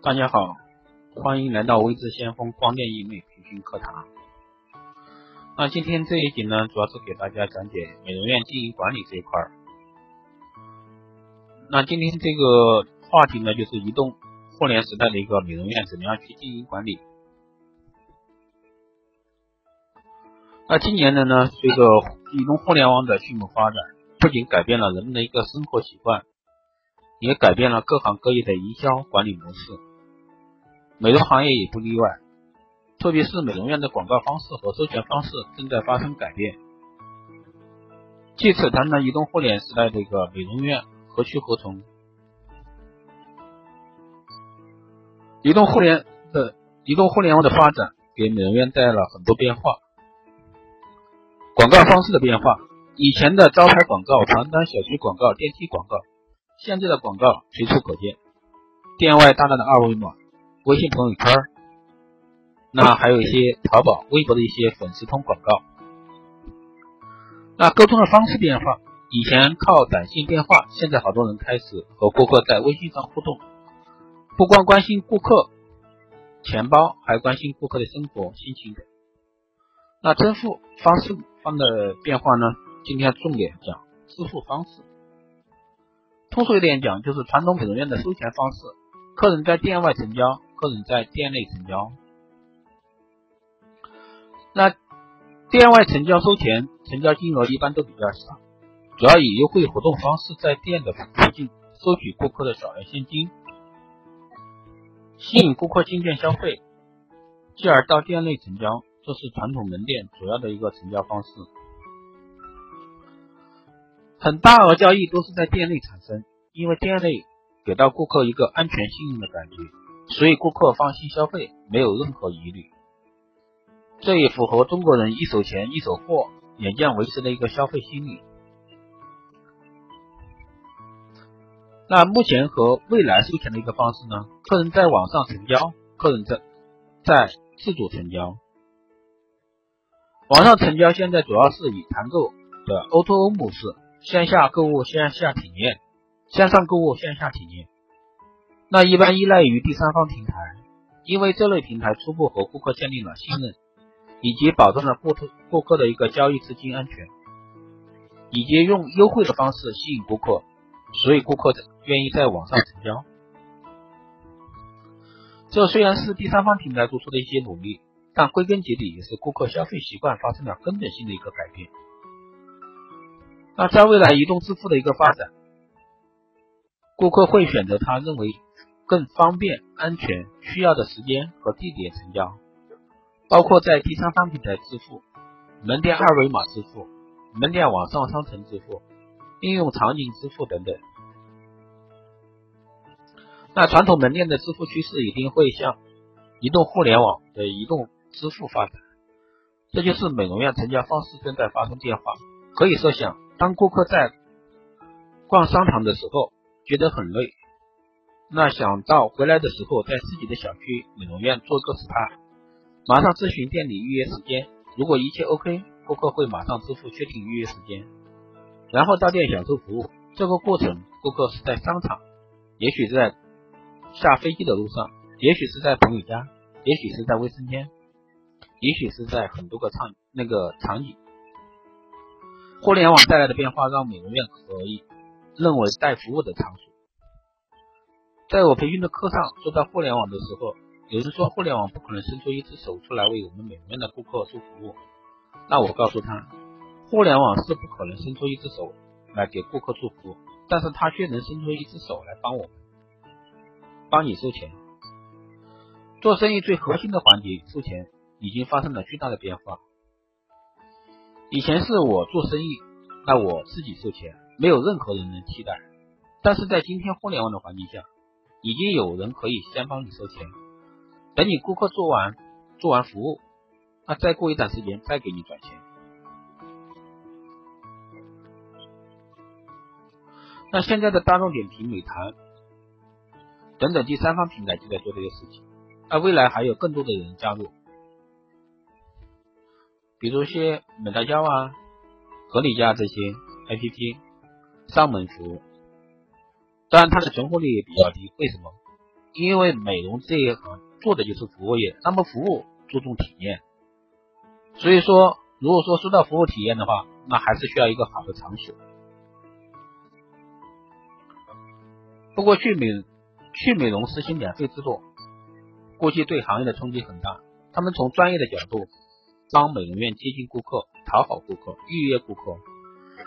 大家好，欢迎来到微智先锋光电医美培训课堂。那今天这一集呢，主要是给大家讲解美容院经营管理这一块。那今天这个话题呢，就是移动互联时代的一个美容院怎么样去经营管理。那今年的呢，随着移动互联网的迅猛发展，不仅改变了人们的一个生活习惯，也改变了各行各业的营销管理模式。美容行业也不例外，特别是美容院的广告方式和收钱方式正在发生改变。借此谈谈移动互联时代的一个美容院何去何从。移动互联的移动互联网的发展给美容院带来了很多变化。广告方式的变化，以前的招牌广告、传单、小区广告、电梯广告，现在的广告随处可见，店外大大的二维码。微信朋友圈，那还有一些淘宝、微博的一些粉丝通广告。那沟通的方式变化，以前靠短信、电话，现在好多人开始和顾客在微信上互动，不光关心顾客钱包，还关心顾客的生活、心情。那支付方式方的变化呢？今天重点讲支付方式。通俗一点讲，就是传统美容院的收钱方式，客人在店外成交。客人在店内成交，那店外成交收钱，成交金额一般都比较少，主要以优惠活动方式在店的附近收取顾客的小额现金，吸引顾客进店消费，继而到店内成交，这是传统门店主要的一个成交方式。很大额交易都是在店内产生，因为店内给到顾客一个安全信任的感觉。所以顾客放心消费，没有任何疑虑，这也符合中国人一手钱一手货、眼见为实的一个消费心理。那目前和未来收钱的一个方式呢？客人在网上成交，客人在在自主成交。网上成交现在主要是以团购的 O2O 模式，线下购物线下体验，线上购物线下体验。那一般依赖于第三方平台，因为这类平台初步和顾客建立了信任，以及保证了顾客顾客的一个交易资金安全，以及用优惠的方式吸引顾客，所以顾客愿意在网上成交。这虽然是第三方平台做出的一些努力，但归根结底也是顾客消费习惯发生了根本性的一个改变。那在未来移动支付的一个发展，顾客会选择他认为。更方便、安全，需要的时间和地点成交，包括在第三方平台支付、门店二维码支付、门店网上商城支付、应用场景支付等等。那传统门店的支付趋势一定会向移动互联网的移动支付发展，这就是美容院成交方式正在发生变化。可以设想，当顾客在逛商场的时候觉得很累。那想到回来的时候，在自己的小区美容院做个 SPA，马上咨询店里预约时间。如果一切 OK，顾客会马上支付确定预约时间，然后到店享受服务。这个过程，顾客是在商场，也许在下飞机的路上，也许是在朋友家，也许是在卫生间，也许是在很多个场那个场景。互联网带来的变化，让美容院可以认为带服务的场所。在我培训的课上说到互联网的时候，有人说互联网不可能伸出一只手出来为我们美容院的顾客做服务。那我告诉他，互联网是不可能伸出一只手来给顾客做服务，但是他却能伸出一只手来帮我们，帮你收钱。做生意最核心的环节收钱已经发生了巨大的变化。以前是我做生意，那我自己收钱，没有任何人能替代。但是在今天互联网的环境下，已经有人可以先帮你收钱，等你顾客做完做完服务，那再过一段时间再给你转钱。那现在的大众点评、美团等等第三方平台就在做这些事情，那未来还有更多的人加入，比如些美大娇啊、合理家这些 APP 上门服务。当然，它的存活率也比较低。为什么？因为美容这一行做的就是服务业，他们服务注重体验，所以说如果说说到服务体验的话，那还是需要一个好的场所。不过去美去美容实行免费制作，估计对行业的冲击很大。他们从专业的角度帮美容院接近顾客，讨好顾客，预约顾客，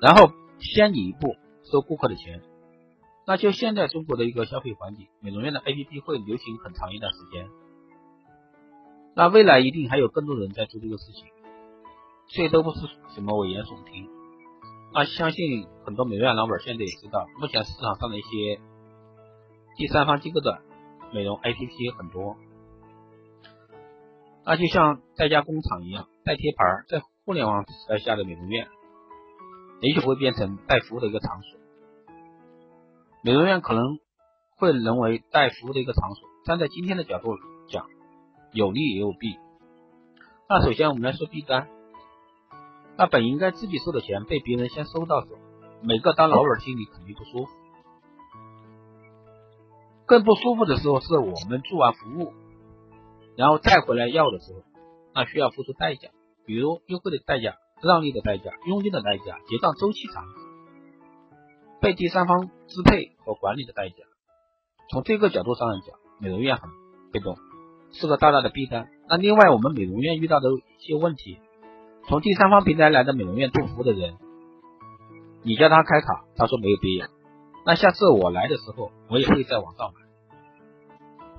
然后先你一步收顾客的钱。那就现在中国的一个消费环境，美容院的 APP 会流行很长一段时间。那未来一定还有更多人在做这个事情，这都不是什么危言耸听。那相信很多美容院老板现在也知道，目前市场上的一些第三方机构的美容 APP 很多。那就像在家工厂一样，带贴牌，在互联网时代下的美容院，也许会变成带服务的一个场所。美容院可能会沦为带服务的一个场所。站在今天的角度讲，有利也有弊。那首先我们来说弊端，那本应该自己收的钱被别人先收到手，每个当老板心里肯定不舒服。更不舒服的时候是我们做完服务，然后再回来要的时候，那需要付出代价，比如优惠的代价、让利的代价、佣金的代价、结账周期长。被第三方支配和管理的代价，从这个角度上来讲，美容院很被动，是个大大的弊端。那另外，我们美容院遇到的一些问题，从第三方平台来的美容院做服务的人，你叫他开卡，他说没有必要。那下次我来的时候，我也会在网上买。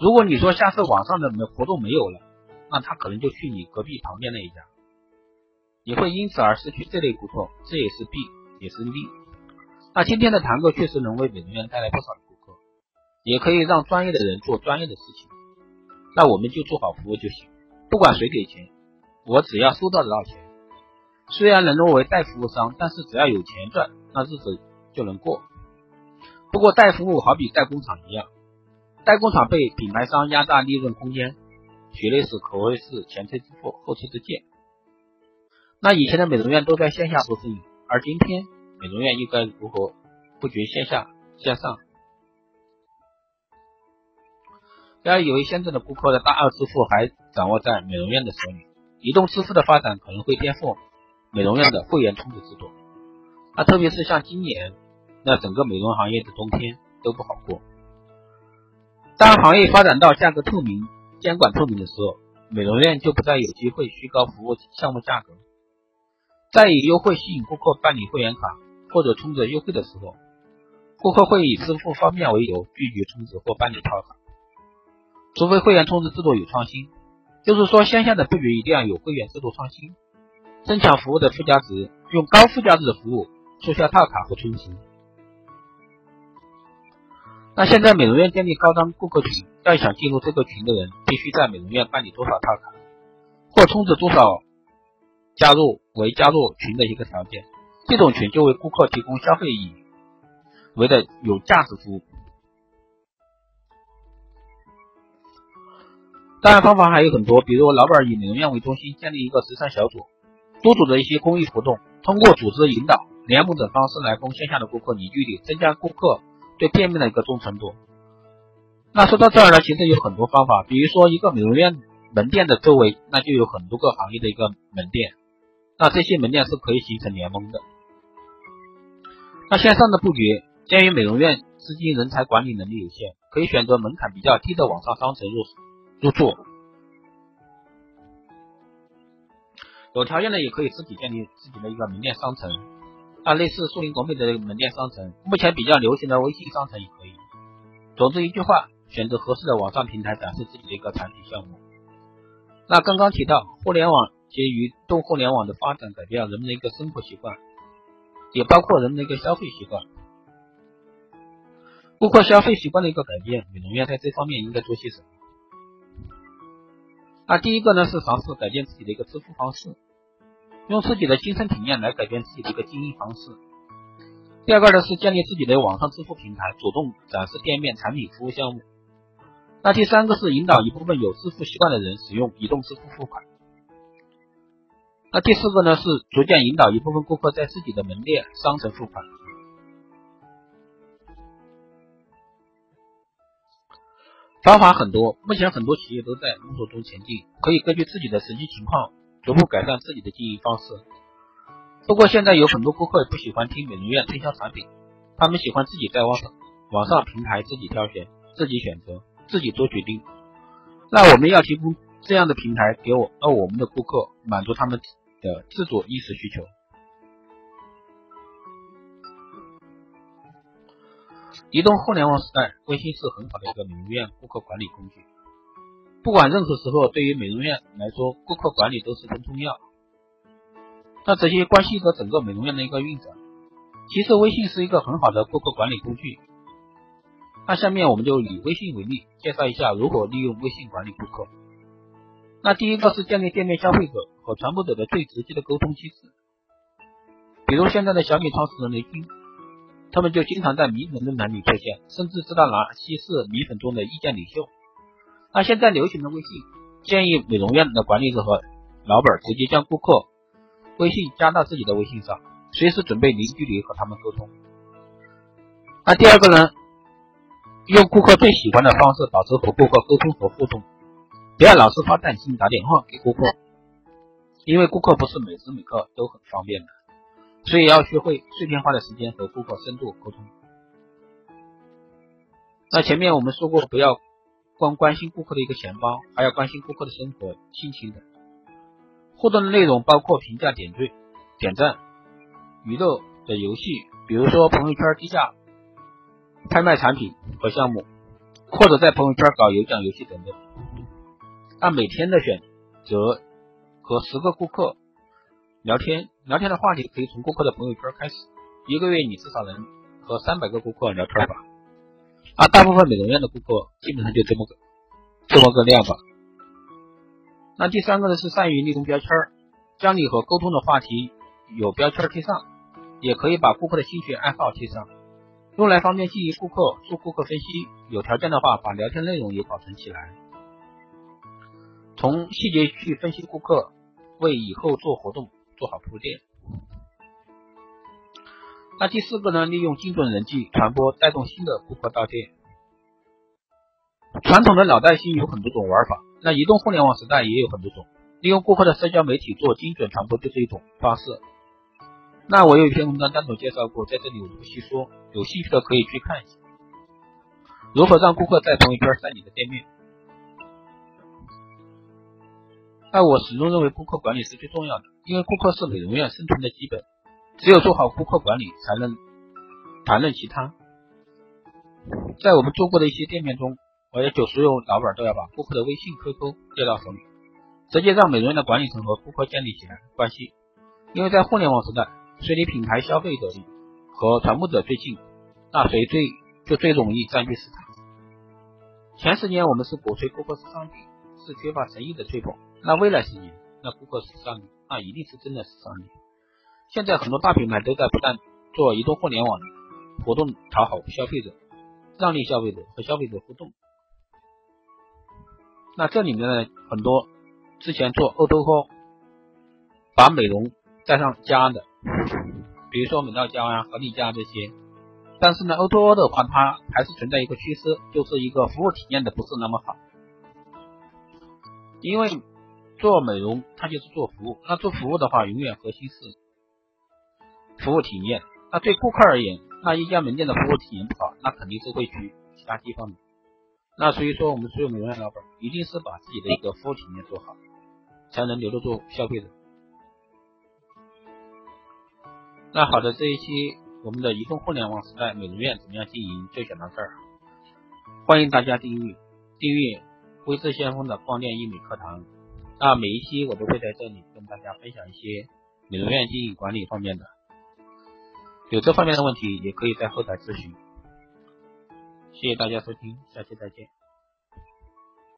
如果你说下次网上的活动没有了，那他可能就去你隔壁旁边那一家，你会因此而失去这类顾客，这也是弊，也是利。那今天的团购确实能为美容院带来不少的顾客，也可以让专业的人做专业的事情。那我们就做好服务就行，不管谁给钱，我只要收到得到钱。虽然能沦为代服务商，但是只要有钱赚，那日子就能过。不过代服务好比代工厂一样，代工厂被品牌商压榨利润空间，血泪史可谓是前车之鉴后车之鉴。那以前的美容院都在线下做生意，而今天。美容院应该如何布局线下、线上？不要以为现在的顾客的大二支付还掌握在美容院的手里，移动支付的发展可能会颠覆美容院的会员充值制度。那特别是像今年，那整个美容行业的冬天都不好过。当行业发展到价格透明、监管透明的时候，美容院就不再有机会虚高服务项目价格，再以优惠吸引顾客办理会员卡。或者充值优惠的时候，顾客会以支付方便为由拒绝充值或办理套卡，除非会员充值制度有创新。就是说，线下的布局一定要有会员制度创新，增强服务的附加值，用高附加值的服务促销套卡和充值。那现在美容院建立高端顾客群，要想进入这个群的人，必须在美容院办理多少套卡或充值多少，加入为加入群的一个条件。这种群就为顾客提供消费以为的有价值服务。当然，方法还有很多，比如老板以美容院为中心建立一个慈善小组，多组织一些公益活动，通过组织引导、联盟等方式来供线下的顾客凝聚力，增加顾客对店面的一个忠诚度。那说到这儿呢，其实有很多方法，比如说一个美容院门店的周围，那就有很多个行业的一个门店，那这些门店是可以形成联盟的。那线上的布局，鉴于美容院资金、人才管理能力有限，可以选择门槛比较低的网上商城入入驻。有条件的也可以自己建立自己的一个门店商城，啊，类似苏宁国美的门店商城，目前比较流行的微信商城也可以。总之一句话，选择合适的网上平台展示自己的一个产品项目。那刚刚提到，互联网及移动互联网的发展改变了人们的一个生活习惯。也包括人们的一个消费习惯，顾客消费习惯的一个改变，美容院在这方面应该做些什么？那第一个呢是尝试改变自己的一个支付方式，用自己的亲身体验来改变自己的一个经营方式。第二个呢是建立自己的网上支付平台，主动展示店面、产品、服务项目。那第三个是引导一部分有支付习惯的人使用移动支付付款。那第四个呢，是逐渐引导一部分顾客在自己的门店、商城付款。方法很多，目前很多企业都在摸索中前进，可以根据自己的实际情况逐步改善自己的经营方式。不过现在有很多顾客不喜欢听美容院推销产品，他们喜欢自己在网上网上平台自己挑选、自己选择、自己做决定。那我们要提供这样的平台给我，让我们的顾客满足他们的自主意识需求。移动互联网时代，微信是很好的一个美容院顾客管理工具。不管任何时候，对于美容院来说，顾客管理都十分重要。那这些关系着整个美容院的一个运转。其实，微信是一个很好的顾客管理工具。那下面我们就以微信为例，介绍一下如何利用微信管理顾客。那第一个是建立店面消费者传播者的最直接的沟通机制，比如现在的小米创始人雷军。他们就经常在米粉论坛里出现，甚至知道哪些是米粉中的意见领袖。那现在流行的微信，建议美容院的管理者和老板直接将顾客微信加到自己的微信上，随时准备零距离和他们沟通。那第二个呢，用顾客最喜欢的方式保持和顾客沟通和互动，不要老是发短信打电话给顾客，因为顾客不是每时每刻都很方便的。所以要学会碎片化的时间和顾客深度沟通。那前面我们说过，不要光关心顾客的一个钱包，还要关心顾客的生活、心情等。互动的内容包括评价、点缀、点赞、娱乐的游戏，比如说朋友圈低价拍卖产品和项目，或者在朋友圈搞有奖游戏等等。按每天的选择和十个顾客聊天。聊天的话题可以从顾客的朋友圈开始，一个月你至少能和三百个顾客聊天吧。而大部分美容院的顾客基本上就这么个这么个量吧。那第三个呢是善于利用标签，将你和沟通的话题有标签贴上，也可以把顾客的兴趣爱好贴上，用来方便记忆顾客，做顾客分析。有条件的话，把聊天内容也保存起来，从细节去分析顾客，为以后做活动。做好铺垫。那第四个呢？利用精准人际传播，带动新的顾客到店。传统的脑袋心有很多种玩法，那移动互联网时代也有很多种。利用顾客的社交媒体做精准传播就是一种方式。那我有一篇文章单独介绍过，在这里我不细说，有兴趣的可以去看一下。如何让顾客在朋友圈晒你的店面？但我始终认为顾客管理是最重要的，因为顾客是美容院生存的基本，只有做好顾客管理，才能谈论其他。在我们做过的一些店面中，我要求所有老板都要把顾客的微信、QQ 接到手里，直接让美容院的管理层和顾客建立起来关系。因为在互联网时代，谁离品牌消费者和传播者最近，那谁最就最容易占据市场。前十年我们是鼓吹顾客是上帝，是缺乏诚意的吹捧。那未来十年，那顾客是上帝，那一定是真的是上帝。现在很多大品牌都在不断做移动互联网活动，讨好消费者，让利消费者和消费者互动。那这里面呢，很多之前做 O2O，把美容带上加的，比如说美到家啊、合力家这些。但是呢，O2O 的话，它还是存在一个趋势，就是一个服务体验的不是那么好，因为。做美容，它就是做服务。那做服务的话，永远核心是服务体验。那对顾客而言，那一家门店的服务体验不好，那肯定是会去其他地方的。那所以说，我们所有美容院老板一定是把自己的一个服务体验做好，才能留得住消费者。那好的，这一期我们的移动互联网时代美容院怎么样经营就讲到这儿。欢迎大家订阅订阅微智先锋的光电医美课堂。那每一期我都会在这里跟大家分享一些美容院经营管理方面的，有这方面的问题也可以在后台咨询。谢谢大家收听，下期再见。